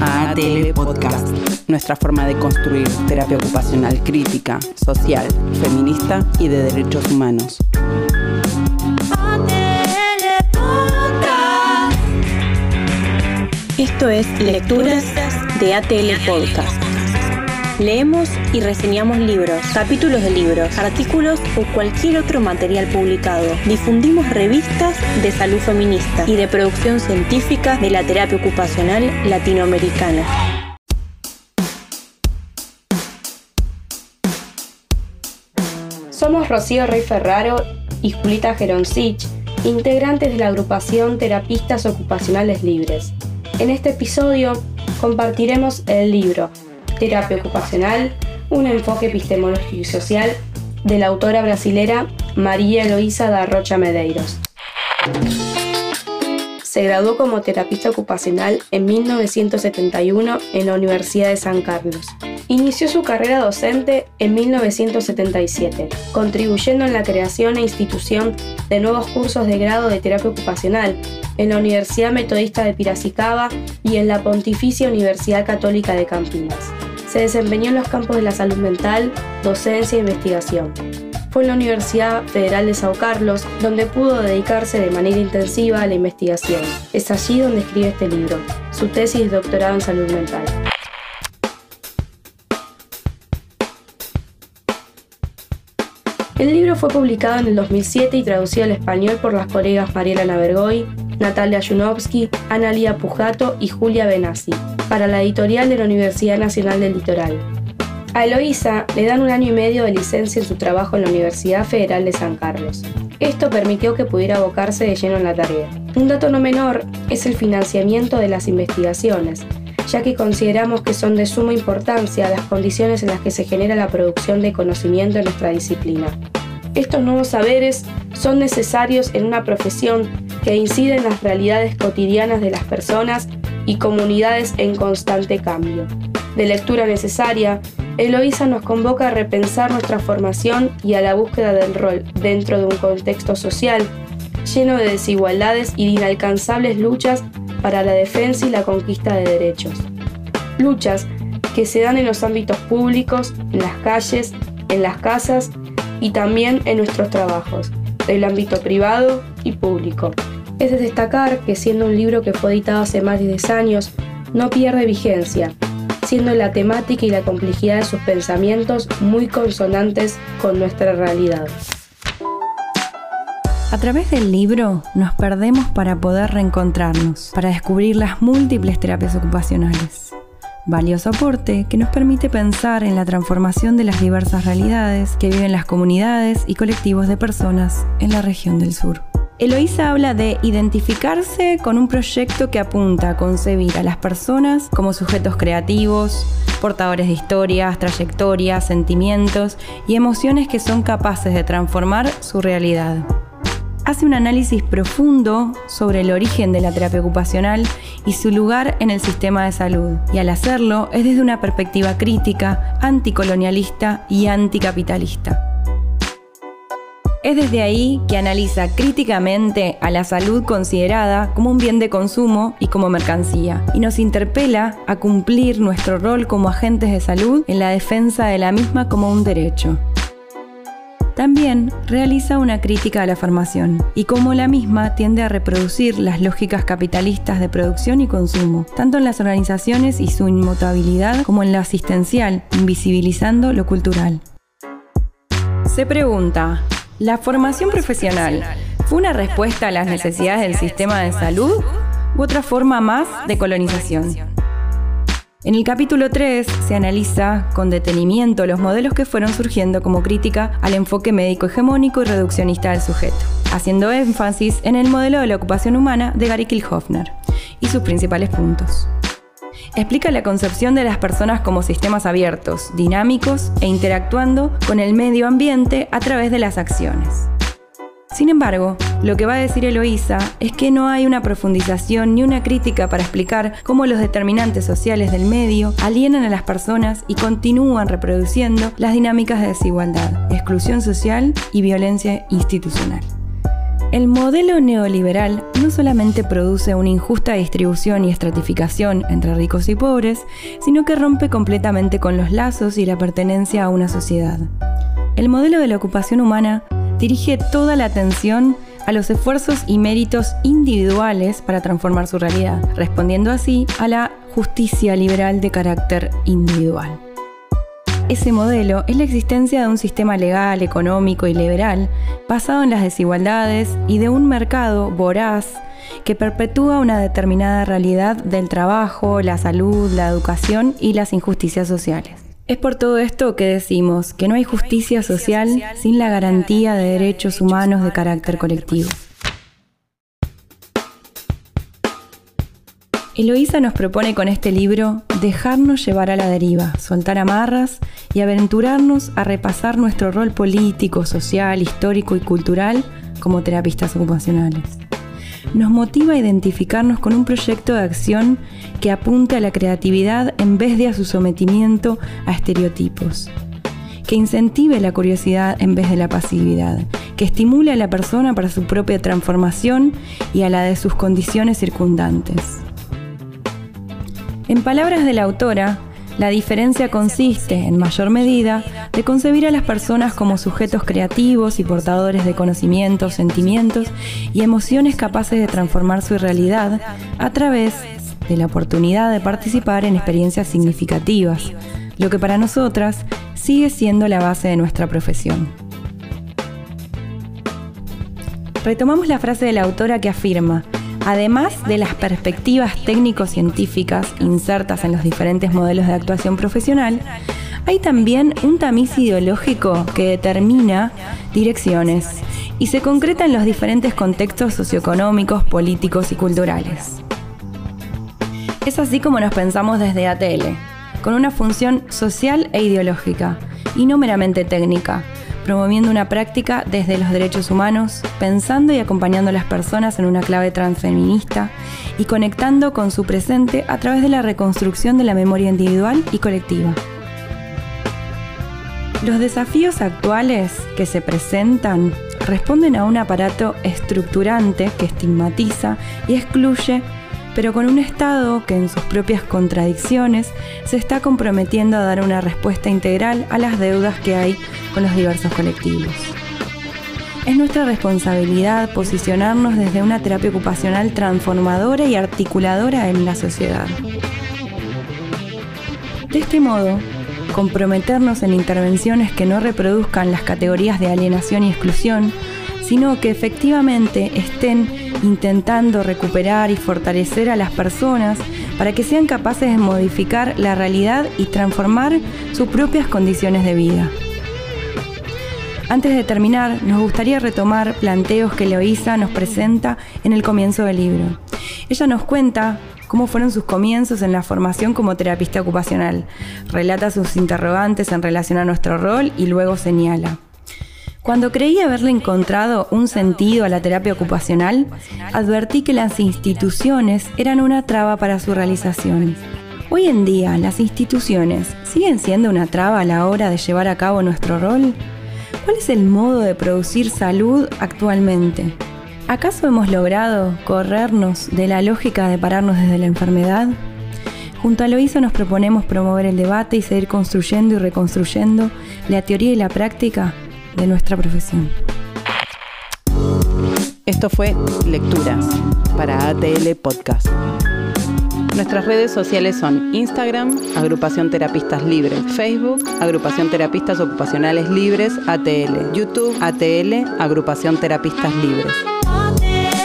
a ATL Podcast, nuestra forma de construir terapia ocupacional crítica, social, feminista y de derechos humanos. Esto es Lecturas de ATL Podcast. Leemos y reseñamos libros, capítulos de libros, artículos o cualquier otro material publicado. Difundimos revistas de salud feminista y de producción científica de la terapia ocupacional latinoamericana. Somos Rocío Rey Ferraro y Julita Geroncich, integrantes de la agrupación Terapistas Ocupacionales Libres. En este episodio compartiremos el libro Terapia Ocupacional, un enfoque epistemológico y social de la autora brasilera María Eloísa da Rocha Medeiros. Se graduó como terapista ocupacional en 1971 en la Universidad de San Carlos. Inició su carrera docente en 1977, contribuyendo en la creación e institución de nuevos cursos de grado de terapia ocupacional en la Universidad Metodista de Piracicaba y en la Pontificia Universidad Católica de Campinas. Se desempeñó en los campos de la salud mental, docencia e investigación. Fue en la Universidad Federal de Sao Carlos donde pudo dedicarse de manera intensiva a la investigación. Es allí donde escribe este libro, su tesis de doctorado en salud mental. El libro fue publicado en el 2007 y traducido al español por las colegas Mariela Navergoy, Natalia Junovsky, Analia Pujato y Julia Benassi, para la editorial de la Universidad Nacional del Litoral. A Eloísa le dan un año y medio de licencia en su trabajo en la Universidad Federal de San Carlos. Esto permitió que pudiera abocarse de lleno en la tarea. Un dato no menor es el financiamiento de las investigaciones, ya que consideramos que son de suma importancia las condiciones en las que se genera la producción de conocimiento en nuestra disciplina. Estos nuevos saberes son necesarios en una profesión que incide en las realidades cotidianas de las personas y comunidades en constante cambio. De lectura necesaria, Eloísa nos convoca a repensar nuestra formación y a la búsqueda del rol dentro de un contexto social lleno de desigualdades y de inalcanzables luchas para la defensa y la conquista de derechos. Luchas que se dan en los ámbitos públicos, en las calles, en las casas y también en nuestros trabajos, del ámbito privado y público. Es de destacar que siendo un libro que fue editado hace más de 10 años, no pierde vigencia, siendo la temática y la complejidad de sus pensamientos muy consonantes con nuestra realidad. A través del libro nos perdemos para poder reencontrarnos, para descubrir las múltiples terapias ocupacionales. Valioso aporte que nos permite pensar en la transformación de las diversas realidades que viven las comunidades y colectivos de personas en la región del sur. Eloísa habla de identificarse con un proyecto que apunta a concebir a las personas como sujetos creativos, portadores de historias, trayectorias, sentimientos y emociones que son capaces de transformar su realidad. Hace un análisis profundo sobre el origen de la terapia ocupacional y su lugar en el sistema de salud, y al hacerlo es desde una perspectiva crítica, anticolonialista y anticapitalista. Es desde ahí que analiza críticamente a la salud considerada como un bien de consumo y como mercancía, y nos interpela a cumplir nuestro rol como agentes de salud en la defensa de la misma como un derecho. También realiza una crítica a la formación y cómo la misma tiende a reproducir las lógicas capitalistas de producción y consumo, tanto en las organizaciones y su inmutabilidad como en lo asistencial, invisibilizando lo cultural. Se pregunta, ¿La formación profesional fue una respuesta a las necesidades del sistema de salud u otra forma más de colonización? En el capítulo 3 se analiza con detenimiento los modelos que fueron surgiendo como crítica al enfoque médico hegemónico y reduccionista del sujeto, haciendo énfasis en el modelo de la ocupación humana de Gary Kilhofner y sus principales puntos. Explica la concepción de las personas como sistemas abiertos, dinámicos e interactuando con el medio ambiente a través de las acciones. Sin embargo, lo que va a decir Eloísa es que no hay una profundización ni una crítica para explicar cómo los determinantes sociales del medio alienan a las personas y continúan reproduciendo las dinámicas de desigualdad, exclusión social y violencia institucional. El modelo neoliberal no solamente produce una injusta distribución y estratificación entre ricos y pobres, sino que rompe completamente con los lazos y la pertenencia a una sociedad. El modelo de la ocupación humana dirige toda la atención a los esfuerzos y méritos individuales para transformar su realidad, respondiendo así a la justicia liberal de carácter individual. Ese modelo es la existencia de un sistema legal, económico y liberal basado en las desigualdades y de un mercado voraz que perpetúa una determinada realidad del trabajo, la salud, la educación y las injusticias sociales. Es por todo esto que decimos que no hay justicia social sin la garantía de derechos humanos de carácter colectivo. Eloísa nos propone con este libro dejarnos llevar a la deriva, soltar amarras y aventurarnos a repasar nuestro rol político, social, histórico y cultural como terapistas ocupacionales. Nos motiva a identificarnos con un proyecto de acción que apunte a la creatividad en vez de a su sometimiento a estereotipos, que incentive la curiosidad en vez de la pasividad, que estimule a la persona para su propia transformación y a la de sus condiciones circundantes. En palabras de la autora, la diferencia consiste, en mayor medida, de concebir a las personas como sujetos creativos y portadores de conocimientos, sentimientos y emociones capaces de transformar su realidad a través de la oportunidad de participar en experiencias significativas, lo que para nosotras sigue siendo la base de nuestra profesión. Retomamos la frase de la autora que afirma, Además de las perspectivas técnico-científicas insertas en los diferentes modelos de actuación profesional, hay también un tamiz ideológico que determina direcciones y se concreta en los diferentes contextos socioeconómicos, políticos y culturales. Es así como nos pensamos desde ATL, con una función social e ideológica, y no meramente técnica, promoviendo una práctica desde los derechos humanos, pensando y acompañando a las personas en una clave transfeminista y conectando con su presente a través de la reconstrucción de la memoria individual y colectiva. Los desafíos actuales que se presentan responden a un aparato estructurante que estigmatiza y excluye pero con un Estado que en sus propias contradicciones se está comprometiendo a dar una respuesta integral a las deudas que hay con los diversos colectivos. Es nuestra responsabilidad posicionarnos desde una terapia ocupacional transformadora y articuladora en la sociedad. De este modo, comprometernos en intervenciones que no reproduzcan las categorías de alienación y exclusión, sino que efectivamente estén intentando recuperar y fortalecer a las personas para que sean capaces de modificar la realidad y transformar sus propias condiciones de vida. Antes de terminar, nos gustaría retomar planteos que Leoisa nos presenta en el comienzo del libro. Ella nos cuenta cómo fueron sus comienzos en la formación como terapista ocupacional, relata sus interrogantes en relación a nuestro rol y luego señala. Cuando creí haberle encontrado un sentido a la terapia ocupacional, advertí que las instituciones eran una traba para su realización. Hoy en día, ¿las instituciones siguen siendo una traba a la hora de llevar a cabo nuestro rol? ¿Cuál es el modo de producir salud actualmente? ¿Acaso hemos logrado corrernos de la lógica de pararnos desde la enfermedad? Junto a Loisa nos proponemos promover el debate y seguir construyendo y reconstruyendo la teoría y la práctica de nuestra profesión. Esto fue Lecturas para ATL Podcast. Nuestras redes sociales son Instagram, Agrupación Terapistas Libres, Facebook, Agrupación Terapistas Ocupacionales Libres, ATL, YouTube, ATL, Agrupación Terapistas Libres. ATL.